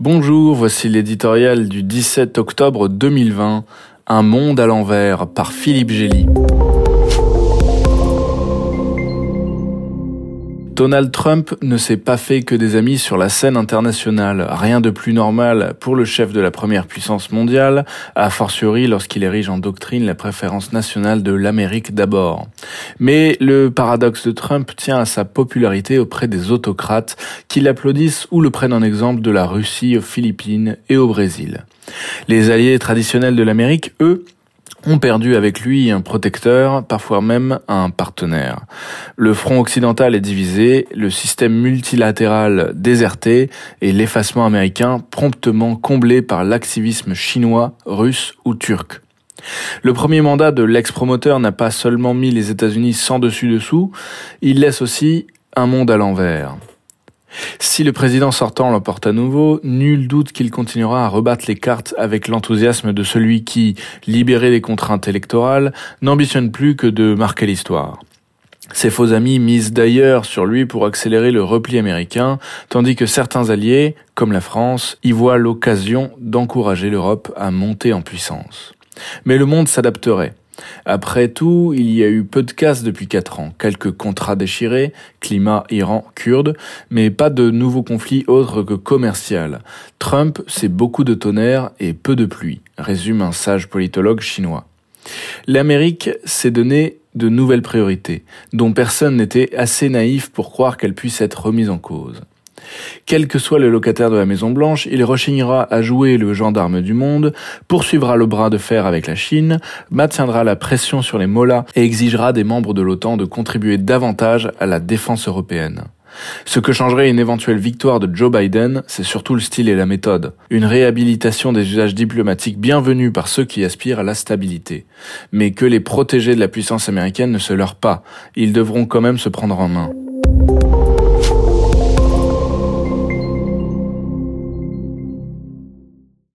Bonjour, voici l'éditorial du 17 octobre 2020, Un monde à l'envers par Philippe Gély. Donald Trump ne s'est pas fait que des amis sur la scène internationale. Rien de plus normal pour le chef de la première puissance mondiale, a fortiori lorsqu'il érige en doctrine la préférence nationale de l'Amérique d'abord. Mais le paradoxe de Trump tient à sa popularité auprès des autocrates qui l'applaudissent ou le prennent en exemple de la Russie aux Philippines et au Brésil. Les alliés traditionnels de l'Amérique, eux, ont perdu avec lui un protecteur, parfois même un partenaire. Le front occidental est divisé, le système multilatéral déserté et l'effacement américain promptement comblé par l'activisme chinois, russe ou turc. Le premier mandat de l'ex-promoteur n'a pas seulement mis les États-Unis sans dessus dessous, il laisse aussi un monde à l'envers. Si le président sortant l'emporte à nouveau, nul doute qu'il continuera à rebattre les cartes avec l'enthousiasme de celui qui, libéré des contraintes électorales, n'ambitionne plus que de marquer l'histoire. Ses faux amis misent d'ailleurs sur lui pour accélérer le repli américain, tandis que certains alliés, comme la France, y voient l'occasion d'encourager l'Europe à monter en puissance. Mais le monde s'adapterait. Après tout, il y a eu peu de casse depuis quatre ans, quelques contrats déchirés, climat Iran kurde, mais pas de nouveaux conflits autres que commercial. Trump, c'est beaucoup de tonnerre et peu de pluie, résume un sage politologue chinois. L'Amérique s'est donné de nouvelles priorités, dont personne n'était assez naïf pour croire qu'elles puissent être remises en cause. Quel que soit le locataire de la Maison Blanche, il rechignera à jouer le gendarme du monde, poursuivra le bras de fer avec la Chine, maintiendra la pression sur les mollahs et exigera des membres de l'OTAN de contribuer davantage à la défense européenne. Ce que changerait une éventuelle victoire de Joe Biden, c'est surtout le style et la méthode. Une réhabilitation des usages diplomatiques bienvenus par ceux qui aspirent à la stabilité. Mais que les protégés de la puissance américaine ne se leurrent pas. Ils devront quand même se prendre en main.